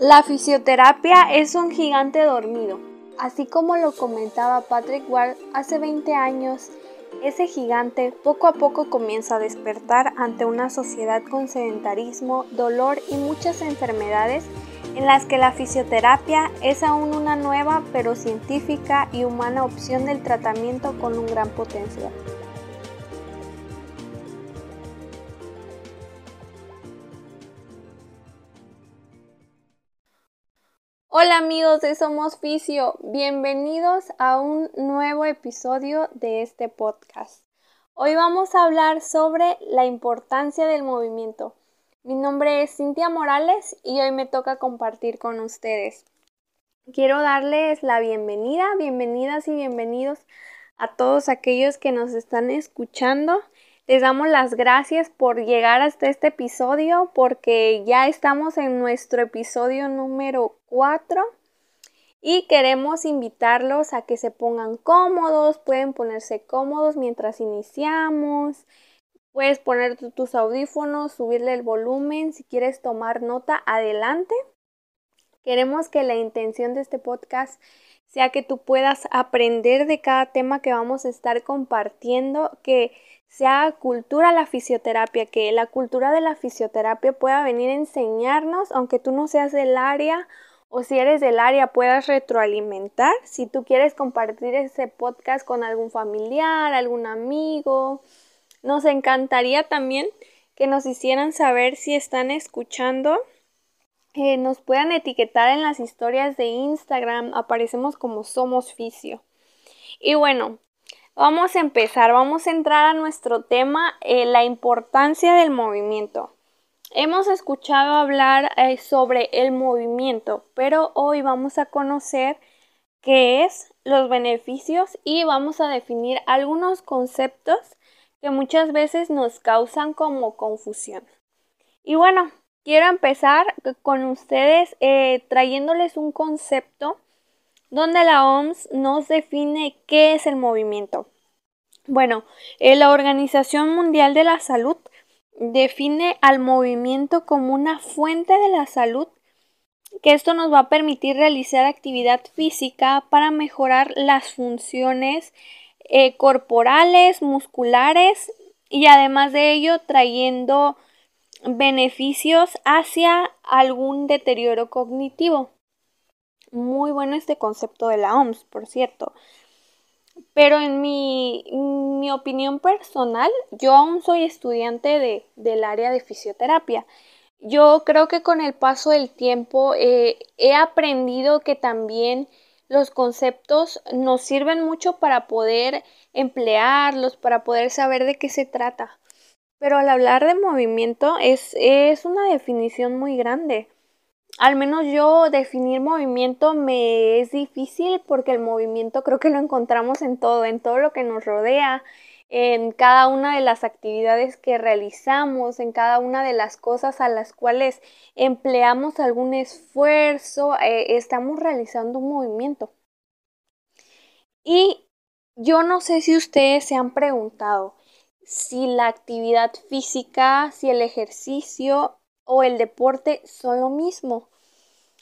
La fisioterapia es un gigante dormido. Así como lo comentaba Patrick Ward hace 20 años, ese gigante poco a poco comienza a despertar ante una sociedad con sedentarismo, dolor y muchas enfermedades en las que la fisioterapia es aún una nueva pero científica y humana opción del tratamiento con un gran potencial. Hola amigos de Somos Fisio, bienvenidos a un nuevo episodio de este podcast. Hoy vamos a hablar sobre la importancia del movimiento. Mi nombre es Cintia Morales y hoy me toca compartir con ustedes. Quiero darles la bienvenida, bienvenidas y bienvenidos a todos aquellos que nos están escuchando les damos las gracias por llegar hasta este episodio porque ya estamos en nuestro episodio número 4 y queremos invitarlos a que se pongan cómodos, pueden ponerse cómodos mientras iniciamos. Puedes poner tus audífonos, subirle el volumen, si quieres tomar nota, adelante. Queremos que la intención de este podcast sea que tú puedas aprender de cada tema que vamos a estar compartiendo, que sea cultura la fisioterapia, que la cultura de la fisioterapia pueda venir a enseñarnos, aunque tú no seas del área o si eres del área puedas retroalimentar. Si tú quieres compartir ese podcast con algún familiar, algún amigo, nos encantaría también que nos hicieran saber si están escuchando. Eh, nos puedan etiquetar en las historias de Instagram, aparecemos como Somos Fisio. Y bueno, Vamos a empezar, vamos a entrar a nuestro tema, eh, la importancia del movimiento. Hemos escuchado hablar eh, sobre el movimiento, pero hoy vamos a conocer qué es, los beneficios y vamos a definir algunos conceptos que muchas veces nos causan como confusión. Y bueno, quiero empezar con ustedes eh, trayéndoles un concepto donde la OMS nos define qué es el movimiento. Bueno, eh, la Organización Mundial de la Salud define al movimiento como una fuente de la salud que esto nos va a permitir realizar actividad física para mejorar las funciones eh, corporales, musculares y además de ello trayendo beneficios hacia algún deterioro cognitivo. Muy bueno este concepto de la OMS, por cierto. Pero en mi, mi opinión personal, yo aún soy estudiante de, del área de fisioterapia. Yo creo que con el paso del tiempo eh, he aprendido que también los conceptos nos sirven mucho para poder emplearlos, para poder saber de qué se trata. Pero al hablar de movimiento es, es una definición muy grande al menos yo definir movimiento me es difícil porque el movimiento creo que lo encontramos en todo, en todo lo que nos rodea, en cada una de las actividades que realizamos, en cada una de las cosas a las cuales empleamos algún esfuerzo, eh, estamos realizando un movimiento. Y yo no sé si ustedes se han preguntado si la actividad física, si el ejercicio o el deporte son lo mismo.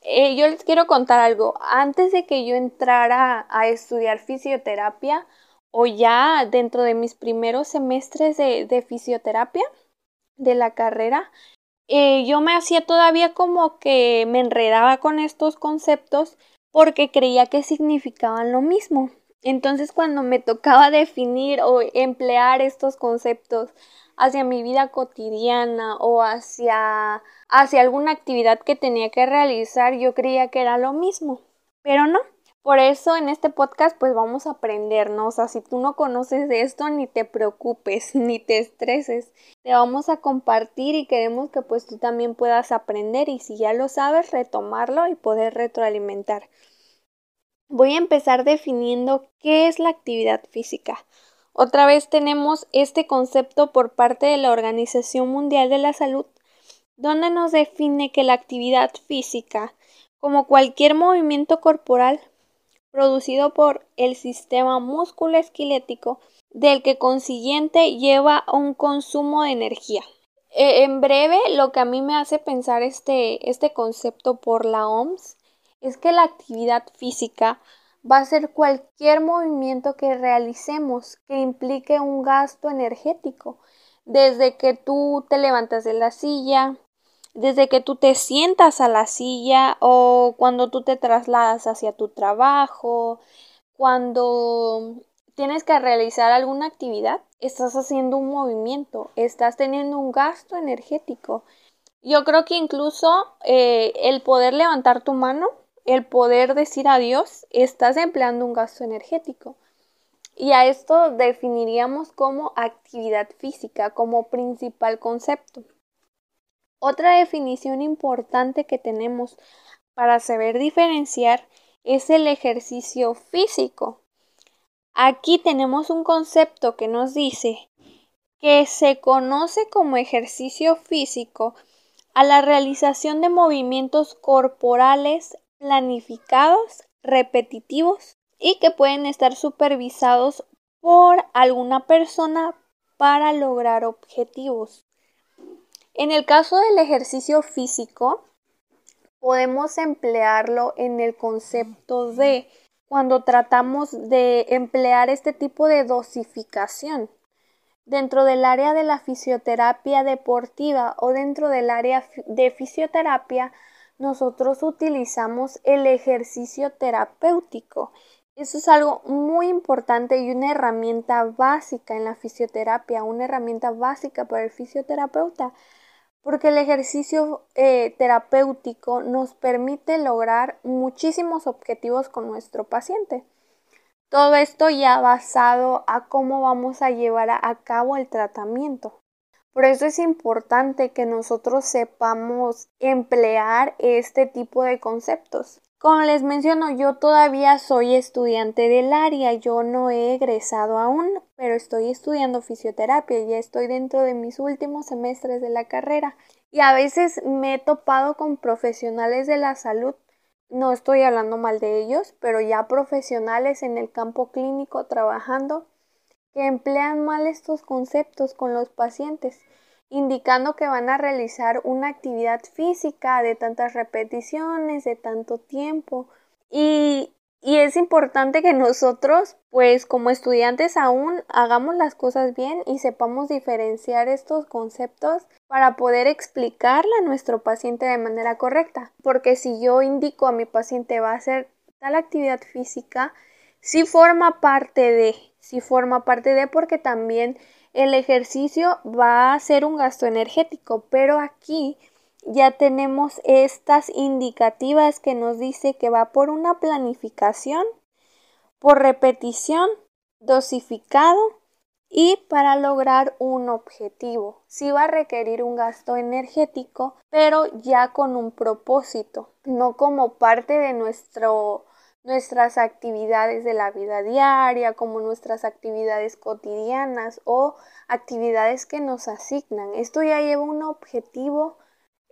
Eh, yo les quiero contar algo. Antes de que yo entrara a estudiar fisioterapia, o ya dentro de mis primeros semestres de, fisioterapia de la carrera, eh, yo me hacía todavía como que me enredaba con estos conceptos porque creía que significaban lo mismo. Entonces cuando me tocaba definir o emplear estos conceptos hacia mi vida cotidiana o hacia, hacia alguna actividad que tenía que realizar, yo creía que era lo mismo, pero no. Por eso en este podcast pues vamos a aprendernos, o sea, si tú no conoces esto ni te preocupes, ni te estreses, te vamos a compartir y queremos que pues tú también puedas aprender y si ya lo sabes retomarlo y poder retroalimentar. Voy a empezar definiendo qué es la actividad física. Otra vez tenemos este concepto por parte de la Organización Mundial de la Salud, donde nos define que la actividad física, como cualquier movimiento corporal producido por el sistema musculoesquelético, del que consiguiente lleva un consumo de energía. eh, en breve, lo que a mí me hace pensar este, este concepto por la OMS es que la actividad física va a ser cualquier movimiento que realicemos que implique un gasto energético, desde que tú te levantas de la silla, desde que tú te sientas a la silla o cuando tú te trasladas hacia tu trabajo, cuando tienes que realizar alguna actividad, estás haciendo un movimiento, estás teniendo un gasto energético. Yo creo que incluso eh, el poder levantar tu mano, el poder decir adiós, estás empleando un gasto energético. Y a esto definiríamos como actividad física, como principal concepto. Otra definición importante que tenemos para saber diferenciar es el ejercicio físico. Aquí tenemos un concepto que nos dice que se conoce como ejercicio físico a la realización de movimientos corporales planificados, repetitivos y que pueden estar supervisados por alguna persona para lograr objetivos. En el caso del ejercicio físico, podemos emplearlo en el concepto de cuando tratamos de emplear este tipo de dosificación dentro del área de la fisioterapia deportiva o dentro del área de fisioterapia, nosotros utilizamos el ejercicio terapéutico. Eso es algo muy importante y una herramienta básica en la fisioterapia, una herramienta básica para el fisioterapeuta porque el ejercicio eh, terapéutico nos permite lograr muchísimos objetivos con nuestro paciente. Todo esto ya basado a cómo vamos a llevar a cabo el tratamiento. Por eso es importante que nosotros sepamos emplear este tipo de conceptos. Como les menciono, yo todavía soy estudiante del área, yo no he egresado aún, pero estoy estudiando fisioterapia, ya estoy dentro de mis últimos semestres de la carrera y a veces me he topado con profesionales de la salud, no estoy hablando mal de ellos, pero ya profesionales en el campo clínico trabajando que emplean mal estos conceptos con los pacientes indicando que van a realizar una actividad física de tantas repeticiones, de tanto tiempo. Y, y, es importante que nosotros, pues como estudiantes aún, hagamos las cosas bien y sepamos diferenciar estos conceptos para poder explicarle a nuestro paciente de manera correcta. Porque si yo indico a mi paciente va a hacer tal actividad física, sí forma parte de, sí forma parte de porque también el ejercicio va a ser un gasto energético, pero aquí ya tenemos estas indicativas que nos dice que va por una planificación, por repetición, dosificado y para lograr un objetivo. Sí va a requerir un gasto energético, pero ya con un propósito, no como parte de nuestro nuestras actividades de la vida diaria, como nuestras actividades cotidianas o actividades que nos asignan. Esto ya lleva un objetivo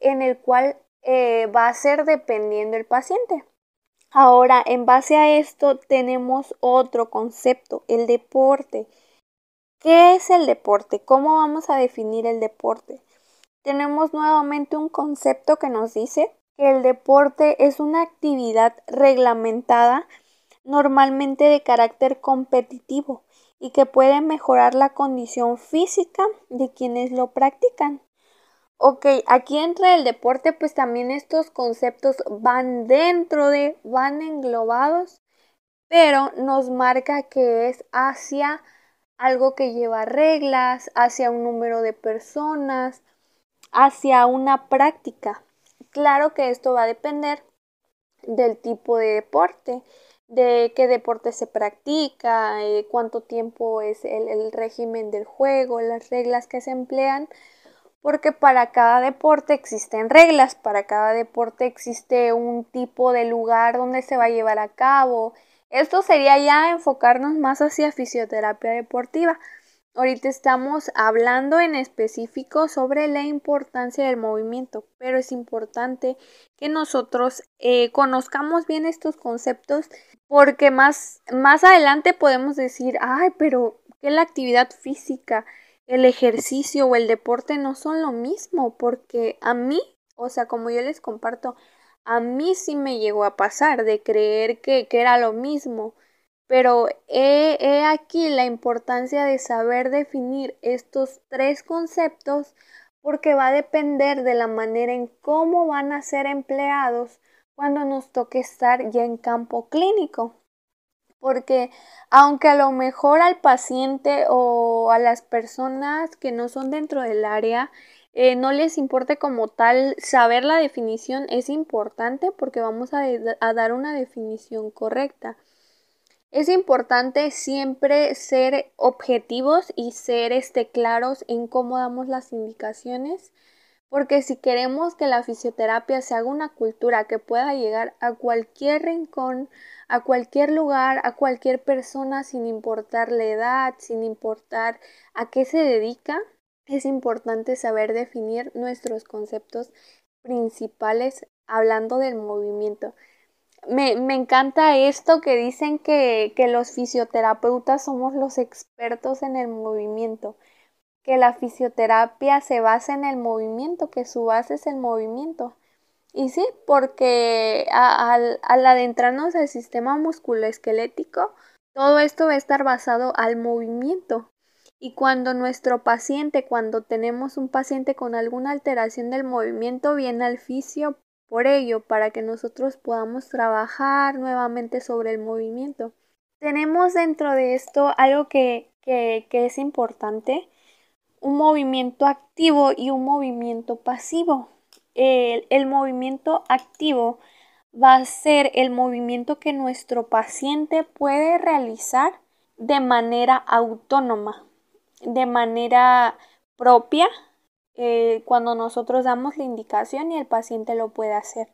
en el cual eh, va a ser dependiendo el paciente. Ahora, en base a esto tenemos otro concepto, el deporte. ¿Qué es el deporte? ¿Cómo vamos a definir el deporte? Tenemos nuevamente un concepto que nos dice que el deporte es una actividad reglamentada normalmente de carácter competitivo y que puede mejorar la condición física de quienes lo practican. Ok, aquí entra el deporte, pues también estos conceptos van dentro de, van englobados, pero nos marca que es hacia algo que lleva reglas, hacia un número de personas, hacia una práctica. Claro que esto va a depender del tipo de deporte, de qué deporte se practica, eh, cuánto tiempo es el, el régimen del juego, las reglas que se emplean, porque para cada deporte existen reglas, para cada deporte existe un tipo de lugar donde se va a llevar a cabo. Esto sería ya enfocarnos más hacia fisioterapia deportiva. Ahorita estamos hablando en específico sobre la importancia del movimiento, pero es importante que nosotros eh, conozcamos bien estos conceptos porque más, más adelante podemos decir, ay, pero ¿qué es la actividad física? el ejercicio o el deporte no son lo mismo, porque a mí, o sea, como yo les comparto, a mí sí me llegó a pasar de creer que, que era lo mismo, pero he, aquí la importancia de saber definir estos tres conceptos porque va a depender de la manera en cómo van a ser empleados cuando nos toque estar ya en campo clínico porque aunque a lo mejor al paciente o a las personas que no son dentro del área eh, no les importe como tal saber la definición es importante porque vamos a dar una definición correcta. Es importante siempre ser objetivos y ser este, claros en cómo damos las indicaciones, porque si queremos que la fisioterapia se haga una cultura que pueda llegar a cualquier rincón, a cualquier lugar, a cualquier persona, sin importar la edad, sin importar a qué se dedica, es importante saber definir nuestros conceptos principales hablando del movimiento. Me, encanta esto que dicen que, que los fisioterapeutas somos los expertos en el movimiento, que la fisioterapia se basa en el movimiento, que su base es el movimiento. Y sí, porque al, adentrarnos al sistema musculoesquelético, todo esto va a estar basado al movimiento. Y cuando nuestro paciente, cuando tenemos un paciente con alguna alteración del movimiento, viene al fisio por ello, para que nosotros podamos trabajar nuevamente sobre el movimiento. Tenemos dentro de esto algo que, que, que es importante, un movimiento activo y un movimiento pasivo el, movimiento activo va a ser el movimiento que nuestro paciente puede realizar de manera autónoma, de manera propia, eh, cuando nosotros damos la indicación y el paciente lo puede hacer.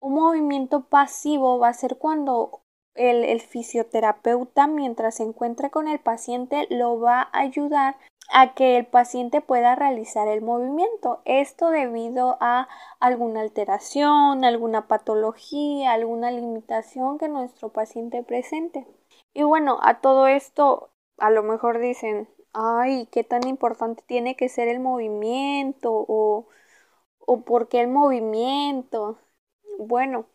Un movimiento pasivo va a ser cuando el, el, fisioterapeuta, mientras se encuentra con el paciente, lo va a ayudar a que el paciente pueda realizar el movimiento. Esto debido a alguna alteración, alguna patología, alguna limitación que nuestro paciente presente. Y bueno, a todo esto a lo mejor dicen, ay, qué tan importante tiene que ser el movimiento o, o por qué el movimiento. Bueno,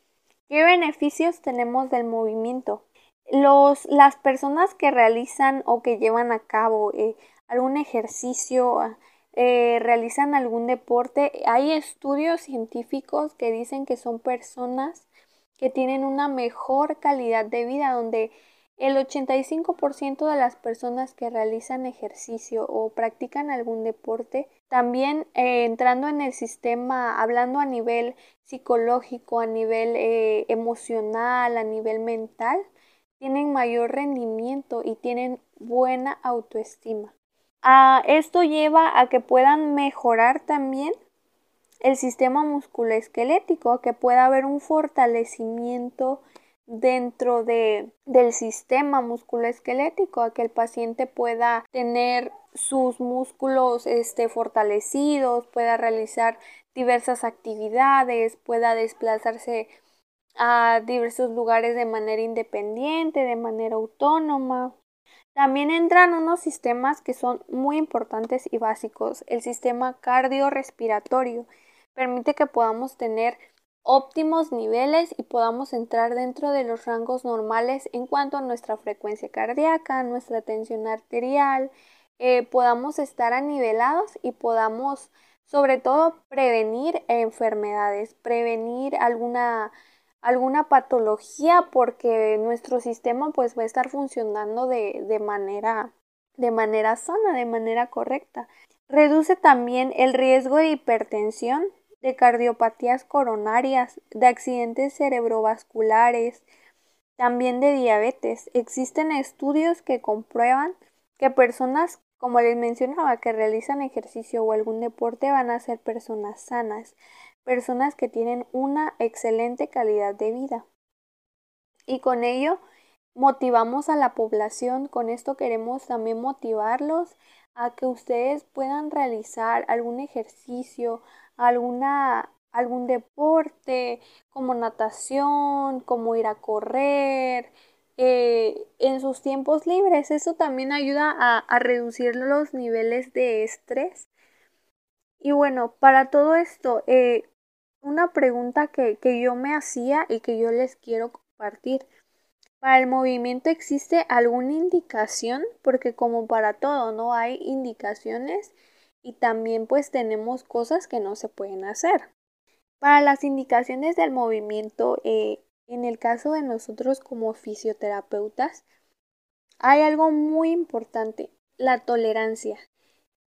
¿qué beneficios tenemos del movimiento? Los, las personas que realizan o que llevan a cabo eh, algún ejercicio, ah, eh, realizan algún deporte. Hay estudios científicos que dicen que son personas que tienen una mejor calidad de vida, donde el 85% de las personas que realizan ejercicio o practican algún deporte, también eh, entrando en el sistema, hablando a nivel psicológico, a nivel eh, emocional, a nivel mental, tienen mayor rendimiento y tienen buena autoestima. Esto lleva a que puedan mejorar también el sistema musculoesquelético, a que pueda haber un fortalecimiento dentro de, del sistema musculoesquelético, a que el paciente pueda tener sus músculos este, fortalecidos, pueda realizar diversas actividades, pueda desplazarse a diversos lugares de manera independiente, de manera autónoma. También entran unos sistemas que son muy importantes y básicos. El sistema cardiorrespiratorio permite que podamos tener óptimos niveles y podamos entrar dentro de los rangos normales en cuanto a nuestra frecuencia cardíaca, nuestra tensión arterial, eh, podamos estar anivelados y podamos sobre todo prevenir enfermedades, prevenir alguna alguna patología porque nuestro sistema pues va a estar funcionando de, de manera de manera sana, de manera correcta. Reduce también el riesgo de hipertensión, de cardiopatías coronarias, de accidentes cerebrovasculares, también de diabetes. Existen estudios que comprueban que personas, como les mencionaba, que realizan ejercicio o algún deporte van a ser personas sanas personas que tienen una excelente calidad de vida. Y con ello motivamos a la población, con esto queremos también motivarlos a que ustedes puedan realizar algún ejercicio, alguna algún deporte como natación, como ir a correr, eh, en sus tiempos libres. Eso también ayuda a, reducir los niveles de estrés. Y bueno, para todo esto, eh, una pregunta que, que yo me hacía y que yo les quiero compartir. Para el movimiento existe alguna indicación, porque como para todo, ¿no? Hay indicaciones y también pues tenemos cosas que no se pueden hacer. Para las indicaciones del movimiento, eh, en el caso de nosotros como fisioterapeutas, hay algo muy importante, la tolerancia.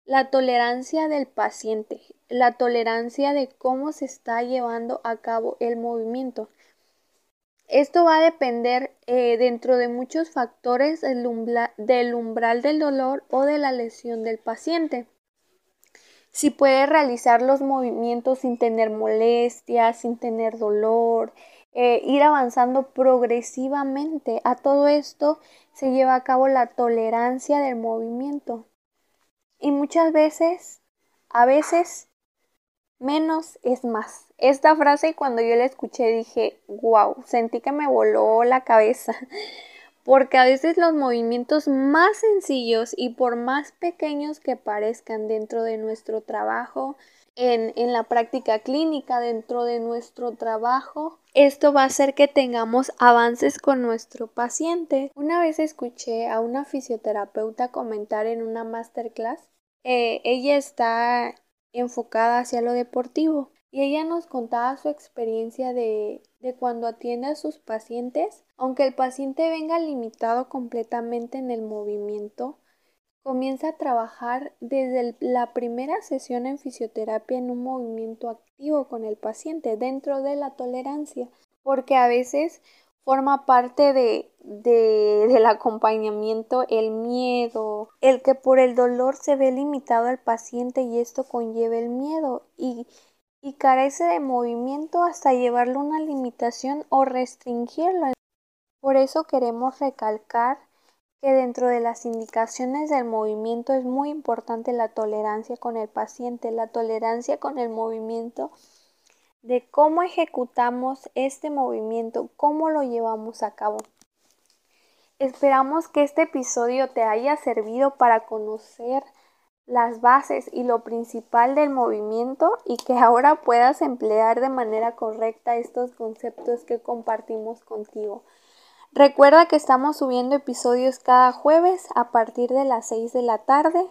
La tolerancia del paciente, la tolerancia de cómo se está llevando a cabo el movimiento. Esto va a depender eh, dentro de muchos factores del umbral del dolor o de la lesión del paciente. Si puede realizar los movimientos sin tener molestias, sin tener dolor, eh, ir avanzando progresivamente. A todo esto se lleva a cabo la tolerancia del movimiento. Y muchas veces, a veces, menos es más. Esta frase cuando yo la escuché dije, wow, sentí que me voló la cabeza. Porque a veces los movimientos más sencillos y por más pequeños que parezcan dentro de nuestro trabajo, en, en, la práctica clínica, dentro de nuestro trabajo, esto va a hacer que tengamos avances con nuestro paciente. Una vez escuché a una fisioterapeuta comentar en una masterclass, eh, ella está enfocada hacia lo deportivo. Y ella nos contaba su experiencia de, de, cuando atiende a sus pacientes, aunque el paciente venga limitado completamente en el movimiento, comienza a trabajar desde la primera sesión en fisioterapia en un movimiento activo con el paciente dentro de la tolerancia, porque a veces forma parte de, del acompañamiento el miedo, el que por el dolor se ve limitado al paciente y esto conlleva el miedo y, y carece de movimiento hasta llevarlo a una limitación o restringirlo. Por eso queremos recalcar que dentro de las indicaciones del movimiento es muy importante la tolerancia con el paciente, la tolerancia con el movimiento de cómo ejecutamos este movimiento, cómo lo llevamos a cabo. Esperamos que este episodio te haya servido para conocer las bases y lo principal del movimiento y que ahora puedas emplear de manera correcta estos conceptos que compartimos contigo. Recuerda que estamos subiendo episodios cada jueves a partir de las 6 de la tarde.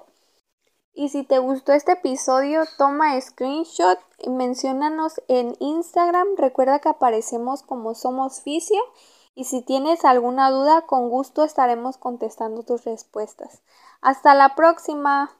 Y si te gustó este episodio, toma screenshot menciónanos en Instagram. Recuerda que aparecemos como Somos Fisio. Y si tienes alguna duda, con gusto estaremos contestando tus respuestas. Hasta la próxima.